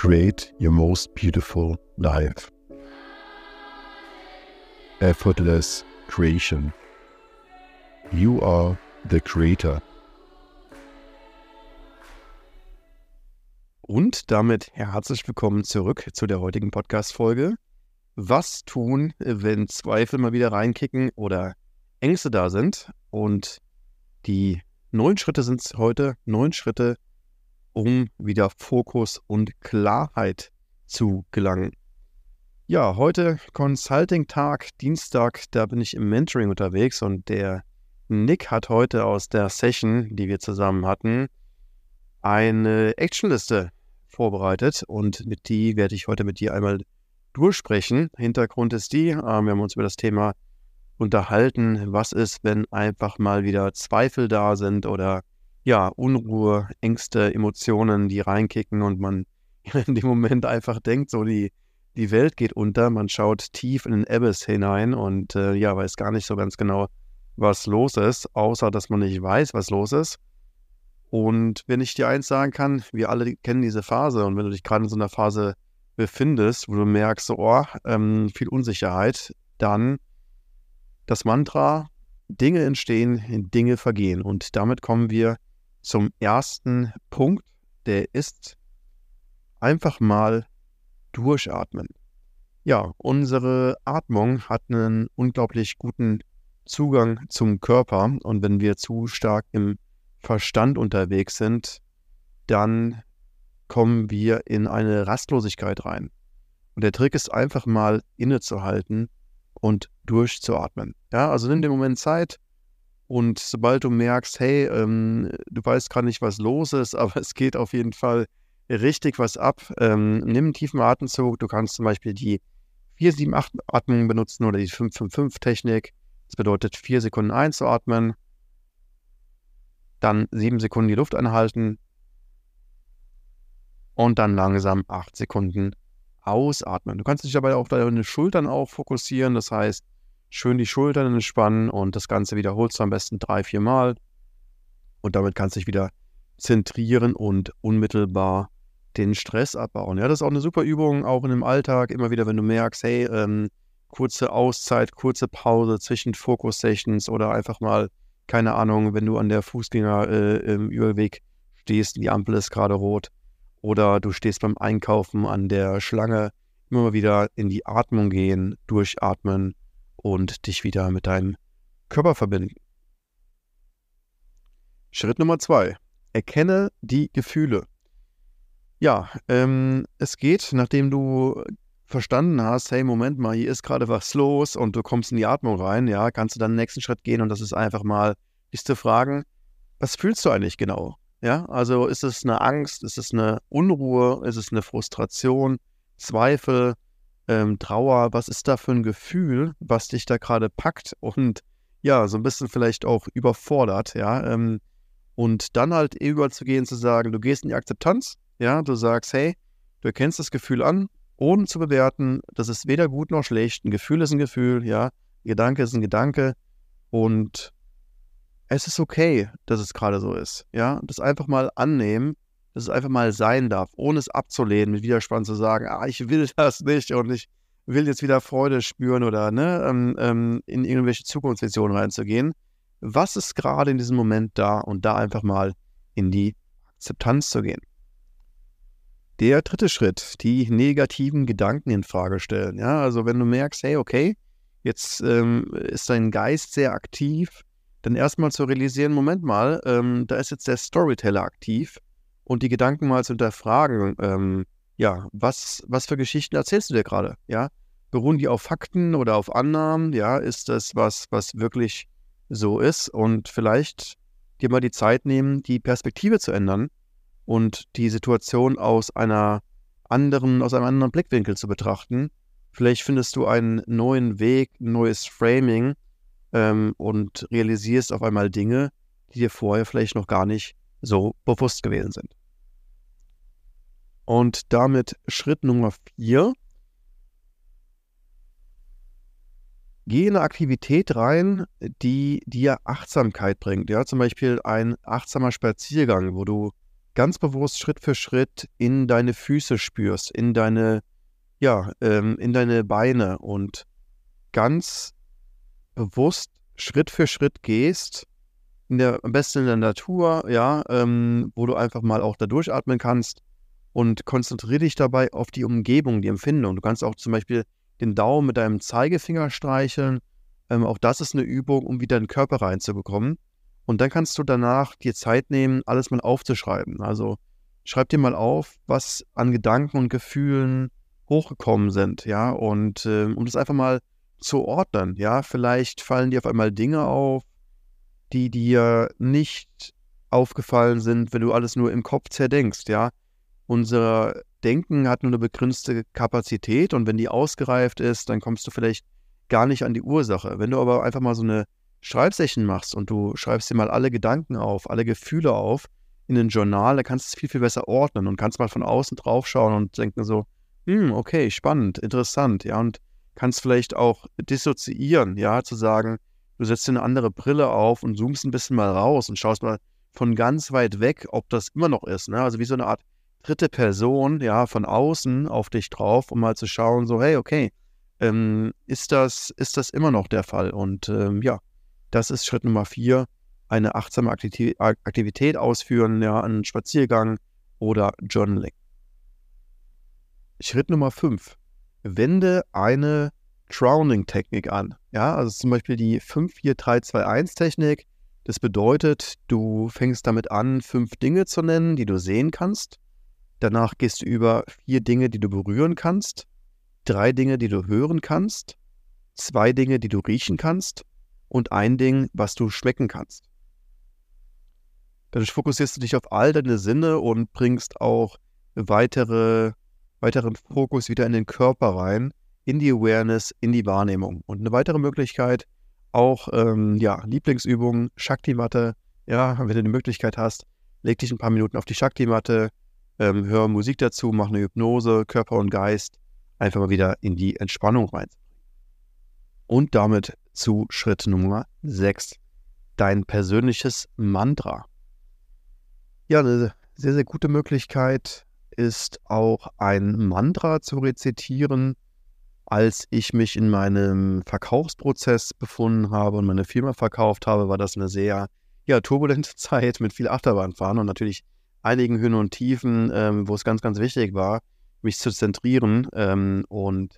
create your most beautiful life. Effortless creation. You are the creator. Und damit herzlich willkommen zurück zu der heutigen Podcast-Folge. Was tun, wenn Zweifel mal wieder reinkicken oder Ängste da sind? Und die neun Schritte sind es heute, neun Schritte, um wieder Fokus und Klarheit zu gelangen. Ja, heute Consulting-Tag, Dienstag, da bin ich im Mentoring unterwegs und der Nick hat heute aus der Session, die wir zusammen hatten, eine Actionliste vorbereitet und mit die werde ich heute mit dir einmal durchsprechen. Hintergrund ist die, äh, wir haben uns über das Thema unterhalten, was ist, wenn einfach mal wieder Zweifel da sind oder ja, Unruhe, Ängste, Emotionen, die reinkicken und man in dem Moment einfach denkt, so die, die Welt geht unter, man schaut tief in den Abyss hinein und äh, ja, weiß gar nicht so ganz genau, was los ist, außer dass man nicht weiß, was los ist. Und wenn ich dir eins sagen kann, wir alle kennen diese Phase und wenn du dich gerade in so einer Phase befindest, wo du merkst, so, oh, ähm, viel Unsicherheit, dann das Mantra, Dinge entstehen, Dinge vergehen. Und damit kommen wir zum ersten Punkt, der ist einfach mal durchatmen. Ja, unsere Atmung hat einen unglaublich guten Zugang zum Körper und wenn wir zu stark im Verstand unterwegs sind, dann kommen wir in eine Rastlosigkeit rein. Und der Trick ist einfach mal innezuhalten und durchzuatmen. Ja, also nimm den Moment Zeit, und sobald du merkst, hey, ähm, du weißt gar nicht, was los ist, aber es geht auf jeden Fall richtig was ab, ähm, nimm einen tiefen Atemzug. Du kannst zum Beispiel die 4-7-8-Atmung benutzen oder die 5-5-5-Technik. Das bedeutet, vier Sekunden einzuatmen, dann sieben Sekunden die Luft anhalten und dann langsam acht Sekunden ausatmen. Du kannst dich dabei auch deine Schultern auch fokussieren. Das heißt, schön die Schultern entspannen und das Ganze wiederholst du am besten drei, vier Mal. Und damit kannst du dich wieder zentrieren und unmittelbar den Stress abbauen. Ja, das ist auch eine super Übung, auch in dem Alltag. Immer wieder, wenn du merkst, hey, ähm, kurze Auszeit, kurze Pause zwischen Fokus-Sessions oder einfach mal, keine Ahnung, wenn du an der Fußgängerüberweg äh, stehst, die Ampel ist gerade rot oder du stehst beim Einkaufen an der Schlange, immer mal wieder in die Atmung gehen, durchatmen und dich wieder mit deinem Körper verbinden. Schritt Nummer zwei. Erkenne die Gefühle. Ja, ähm, es geht, nachdem du verstanden hast, hey, Moment mal, hier ist gerade was los und du kommst in die Atmung rein, ja, kannst du dann den nächsten Schritt gehen und das ist einfach mal, dich zu fragen, was fühlst du eigentlich genau? Ja, also ist es eine Angst, ist es eine Unruhe, ist es eine Frustration, Zweifel, ähm, Trauer, was ist da für ein Gefühl, was dich da gerade packt und ja, so ein bisschen vielleicht auch überfordert, ja. Ähm, und dann halt überzugehen, zu sagen, du gehst in die Akzeptanz, ja, du sagst, hey, du erkennst das Gefühl an, ohne zu bewerten, das ist weder gut noch schlecht, ein Gefühl ist ein Gefühl, ja, ein Gedanke ist ein Gedanke und es ist okay, dass es gerade so ist, ja, das einfach mal annehmen dass es einfach mal sein darf, ohne es abzulehnen, mit Widerspann zu sagen, ah, ich will das nicht und ich will jetzt wieder Freude spüren oder ne, ähm, ähm, in irgendwelche Zukunftsvisionen reinzugehen. Was ist gerade in diesem Moment da und da einfach mal in die Akzeptanz zu gehen. Der dritte Schritt, die negativen Gedanken in Frage stellen. Ja, also wenn du merkst, hey, okay, jetzt ähm, ist dein Geist sehr aktiv, dann erstmal zu realisieren, Moment mal, ähm, da ist jetzt der Storyteller aktiv und die Gedanken mal zu hinterfragen, ähm, ja, was, was für Geschichten erzählst du dir gerade? Ja, beruhen die auf Fakten oder auf Annahmen? Ja, ist das was, was wirklich so ist? Und vielleicht dir mal die Zeit nehmen, die Perspektive zu ändern und die Situation aus einer anderen, aus einem anderen Blickwinkel zu betrachten. Vielleicht findest du einen neuen Weg, ein neues Framing ähm, und realisierst auf einmal Dinge, die dir vorher vielleicht noch gar nicht so bewusst gewesen sind. Und damit Schritt Nummer vier. Geh in eine Aktivität rein, die dir Achtsamkeit bringt. Ja, zum Beispiel ein achtsamer Spaziergang, wo du ganz bewusst Schritt für Schritt in deine Füße spürst, in deine, ja, ähm, in deine Beine und ganz bewusst Schritt für Schritt gehst, in der, am besten in der Natur, ja, ähm, wo du einfach mal auch da durchatmen kannst und konzentriere dich dabei auf die Umgebung, die Empfindung. Du kannst auch zum Beispiel den Daumen mit deinem Zeigefinger streicheln. Ähm, auch das ist eine Übung, um wieder den Körper reinzubekommen. Und dann kannst du danach dir Zeit nehmen, alles mal aufzuschreiben. Also schreib dir mal auf, was an Gedanken und Gefühlen hochgekommen sind, ja, und äh, um das einfach mal zu ordnen, ja, vielleicht fallen dir auf einmal Dinge auf, die dir nicht aufgefallen sind, wenn du alles nur im Kopf zerdenkst, ja. Unser Denken hat nur eine begrenzte Kapazität und wenn die ausgereift ist, dann kommst du vielleicht gar nicht an die Ursache. Wenn du aber einfach mal so eine Schreibsession machst und du schreibst dir mal alle Gedanken auf, alle Gefühle auf in ein Journal, dann kannst du es viel, viel besser ordnen und kannst mal von außen drauf schauen und denken so, hm, okay, spannend, interessant, ja, und kannst vielleicht auch dissoziieren, ja, zu sagen, du setzt dir eine andere Brille auf und zoomst ein bisschen mal raus und schaust mal von ganz weit weg, ob das immer noch ist, ne? Also wie so eine Art dritte Person, ja, von außen auf dich drauf, um mal zu schauen, so, hey, okay, ähm, ist, das, ist das immer noch der Fall? Und ähm, ja, das ist Schritt Nummer vier, eine achtsame Aktivität ausführen, ja, einen Spaziergang oder Journaling. Schritt Nummer fünf, wende eine Drowning-Technik an. Ja, also zum Beispiel die 54321-Technik. Das bedeutet, du fängst damit an, fünf Dinge zu nennen, die du sehen kannst. Danach gehst du über vier Dinge, die du berühren kannst, drei Dinge, die du hören kannst, zwei Dinge, die du riechen kannst und ein Ding, was du schmecken kannst. Dadurch fokussierst du dich auf all deine Sinne und bringst auch weitere, weiteren Fokus wieder in den Körper rein, in die Awareness, in die Wahrnehmung. Und eine weitere Möglichkeit, auch ähm, ja, Lieblingsübungen, Shakti-Matte. Ja, wenn du die Möglichkeit hast, leg dich ein paar Minuten auf die Shakti-Matte, ähm, hör Musik dazu, mach eine Hypnose, Körper und Geist einfach mal wieder in die Entspannung rein. Und damit zu Schritt Nummer 6, dein persönliches Mantra. Ja, eine sehr, sehr gute Möglichkeit ist auch ein Mantra zu rezitieren. Als ich mich in meinem Verkaufsprozess befunden habe und meine Firma verkauft habe, war das eine sehr ja, turbulente Zeit mit viel Achterbahnfahren und natürlich einigen Höhen und Tiefen, ähm, wo es ganz, ganz wichtig war, mich zu zentrieren. Ähm, und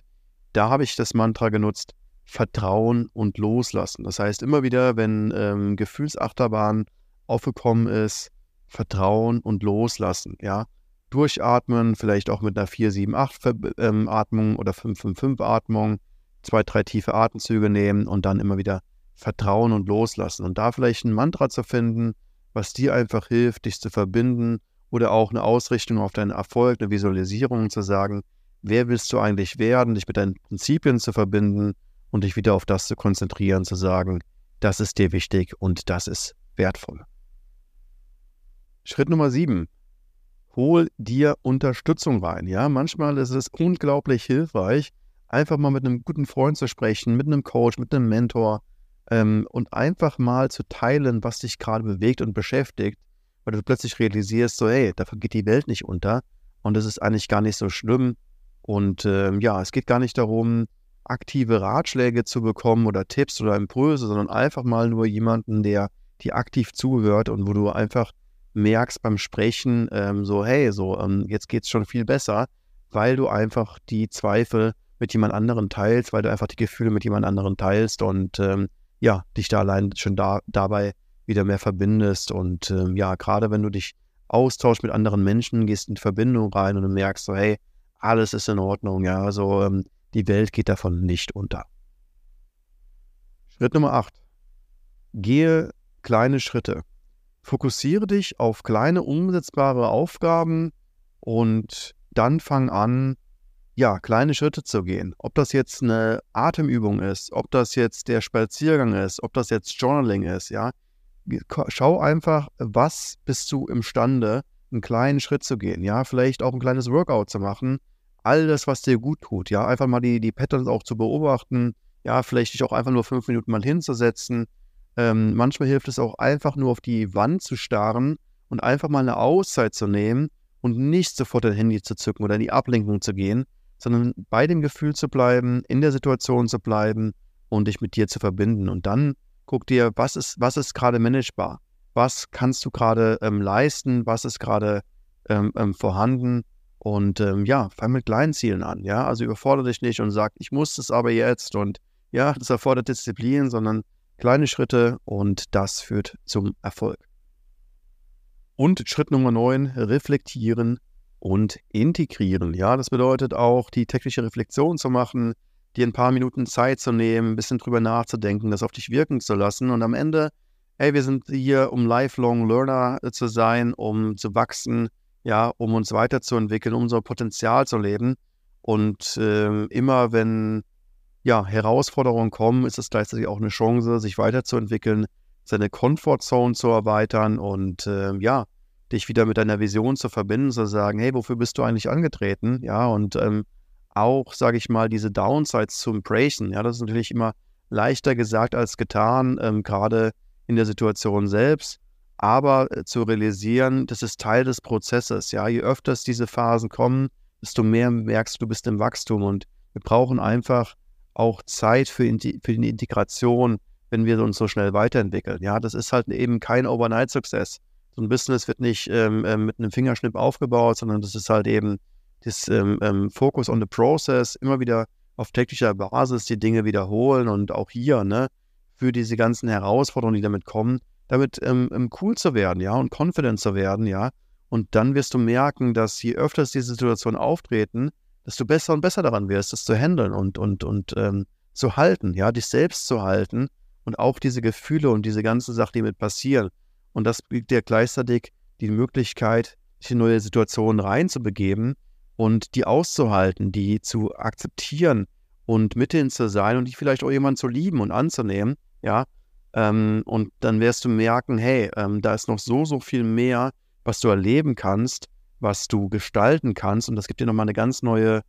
da habe ich das Mantra genutzt, Vertrauen und Loslassen. Das heißt, immer wieder, wenn ähm, Gefühlsachterbahn aufgekommen ist, Vertrauen und Loslassen, ja. Durchatmen, vielleicht auch mit einer 4-7-8-Atmung oder 5-5-5-Atmung, zwei, drei tiefe Atemzüge nehmen und dann immer wieder Vertrauen und Loslassen. Und da vielleicht ein Mantra zu finden, was dir einfach hilft, dich zu verbinden oder auch eine Ausrichtung auf deinen Erfolg, eine Visualisierung zu sagen, wer willst du eigentlich werden, dich mit deinen Prinzipien zu verbinden und dich wieder auf das zu konzentrieren, zu sagen, das ist dir wichtig und das ist wertvoll. Schritt Nummer sieben. Hol dir Unterstützung rein. Ja, manchmal ist es unglaublich hilfreich, einfach mal mit einem guten Freund zu sprechen, mit einem Coach, mit einem Mentor, ähm, und einfach mal zu teilen, was dich gerade bewegt und beschäftigt, weil du plötzlich realisierst, so, hey, dafür geht die Welt nicht unter und es ist eigentlich gar nicht so schlimm. Und ähm, ja, es geht gar nicht darum, aktive Ratschläge zu bekommen oder Tipps oder Impulse, sondern einfach mal nur jemanden, der dir aktiv zuhört und wo du einfach merkst beim Sprechen, ähm, so, hey, so, ähm, jetzt geht es schon viel besser, weil du einfach die Zweifel mit jemand anderen teilst, weil du einfach die Gefühle mit jemand anderen teilst und ähm, ja, dich da allein schon da, dabei wieder mehr verbindest. Und ähm, ja, gerade wenn du dich austauschst mit anderen Menschen, gehst in Verbindung rein und du merkst so, hey, alles ist in Ordnung, ja, also ähm, die Welt geht davon nicht unter. Schritt Nummer 8. Gehe kleine Schritte. Fokussiere dich auf kleine umsetzbare Aufgaben und dann fang an, ja, kleine Schritte zu gehen. Ob das jetzt eine Atemübung ist, ob das jetzt der Spaziergang ist, ob das jetzt Journaling ist, ja. Schau einfach, was bist du imstande, einen kleinen Schritt zu gehen, ja, vielleicht auch ein kleines Workout zu machen. All das, was dir gut tut, ja, einfach mal die, die Patterns auch zu beobachten, ja, vielleicht dich auch einfach nur fünf Minuten mal hinzusetzen. Ähm, manchmal hilft es auch einfach nur auf die Wand zu starren und einfach mal eine Auszeit zu nehmen und nicht sofort dein Handy zu zücken oder in die Ablenkung zu gehen, sondern bei dem Gefühl zu bleiben, in der Situation zu bleiben und dich mit dir zu verbinden. Und dann guck dir, was ist, was ist gerade managebar? Was kannst du gerade ähm, leisten? Was ist gerade ähm, ähm, vorhanden? Und ähm, ja, fang mit kleinen Zielen an. Ja, also überfordere dich nicht und sag, ich muss es aber jetzt. Und ja, das erfordert Disziplin, sondern kleine Schritte und das führt zum Erfolg. Und Schritt Nummer 9, reflektieren und integrieren. Ja, das bedeutet auch, die tägliche Reflexion zu machen, dir ein paar Minuten Zeit zu nehmen, ein bisschen drüber nachzudenken, das auf dich wirken zu lassen und am Ende, hey, wir sind hier, um lifelong Learner zu sein, um zu wachsen, ja, um uns weiterzuentwickeln, um unser Potenzial zu leben. Und äh, immer wenn ja, Herausforderungen kommen, ist es gleichzeitig auch eine Chance, sich weiterzuentwickeln, seine Comfortzone zu erweitern und äh, ja, dich wieder mit deiner Vision zu verbinden, zu sagen, hey, wofür bist du eigentlich angetreten? Ja, und ähm, auch, sage ich mal, diese Downsides zu embracen. Ja, das ist natürlich immer leichter gesagt als getan, ähm, gerade in der Situation selbst. Aber äh, zu realisieren, das ist Teil des Prozesses. Ja, je öfter diese Phasen kommen, desto mehr merkst du, du bist im Wachstum. Und wir brauchen einfach auch Zeit für, für die Integration, wenn wir uns so schnell weiterentwickeln. Ja, das ist halt eben kein Overnight-Success. So ein Business wird nicht ähm, ähm, mit einem Fingerschnipp aufgebaut, sondern das ist halt eben das ähm, ähm, Focus on the Process, immer wieder auf täglicher Basis die Dinge wiederholen und auch hier, ne, für diese ganzen Herausforderungen, die damit kommen, damit ähm, ähm, cool zu werden, ja, und confident zu werden, ja. Und dann wirst du merken, dass je öfter diese Situationen auftreten, desto besser und besser daran wirst, das zu handeln und, und, und ähm, zu halten, ja, dich selbst zu halten und auch diese Gefühle und diese ganzen Sachen, die mit passieren. Und das bietet dir gleichzeitig die Möglichkeit, sich in neue Situationen reinzubegeben und die auszuhalten, die zu akzeptieren und mithin zu sein und die vielleicht auch jemanden zu lieben und anzunehmen, ja. Ähm, und dann wirst du merken, hey, ähm, da ist noch so, so viel mehr, was du erleben kannst, was du gestalten kannst. Und das gibt dir nochmal eine ganz neue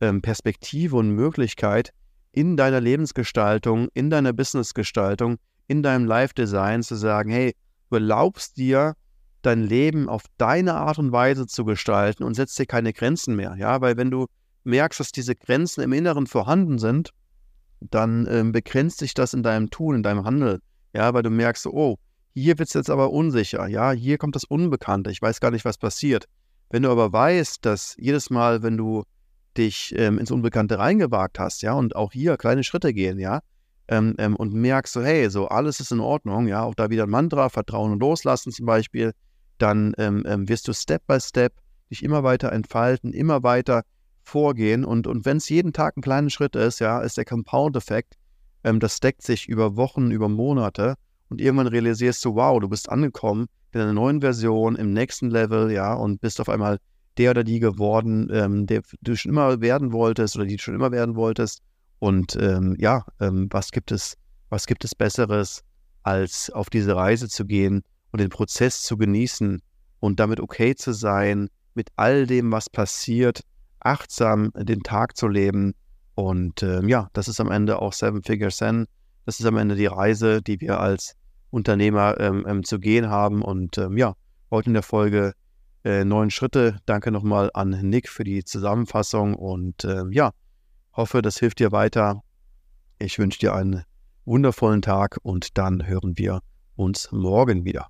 ähm, Perspektive und Möglichkeit in deiner Lebensgestaltung, in deiner Businessgestaltung, in deinem Live-Design zu sagen, hey, du erlaubst dir, dein Leben auf deine Art und Weise zu gestalten und setzt dir keine Grenzen mehr. Ja, weil wenn du merkst, dass diese Grenzen im Inneren vorhanden sind, dann ähm, begrenzt sich das in deinem Tun, in deinem Handel. Ja, weil du merkst, oh, hier wird es jetzt aber unsicher. Ja, hier kommt das Unbekannte. Ich weiß gar nicht, was passiert. Wenn du aber weißt, dass jedes Mal, wenn du dich ähm, ins Unbekannte reingewagt hast, ja, und auch hier kleine Schritte gehen, ja, ähm, ähm, und merkst so, hey, so alles ist in Ordnung, ja, auch da wieder ein Mantra, Vertrauen und Loslassen zum Beispiel, dann ähm, ähm, wirst du Step by Step dich immer weiter entfalten, immer weiter vorgehen und, und wenn es jeden Tag ein kleiner Schritt ist, ja, ist der Compound-Effekt, ähm, das deckt sich über Wochen, über Monate und irgendwann realisierst du, wow, du bist angekommen in einer neuen Version, im nächsten Level, ja, und bist auf einmal der oder die geworden, ähm, der du schon immer werden wolltest oder die du schon immer werden wolltest. Und ähm, ja, ähm, was gibt es, was gibt es Besseres, als auf diese Reise zu gehen und den Prozess zu genießen und damit okay zu sein, mit all dem, was passiert, achtsam den Tag zu leben. Und ähm, ja, das ist am Ende auch Seven Figure Zen. Das ist am Ende die Reise, die wir als Unternehmer ähm, ähm, zu gehen haben. Und ähm, ja, heute in der Folge äh, neun Schritte. Danke nochmal an Nick für die Zusammenfassung und ähm, ja, hoffe, das hilft dir weiter. Ich wünsche dir einen wundervollen Tag und dann hören wir uns morgen wieder.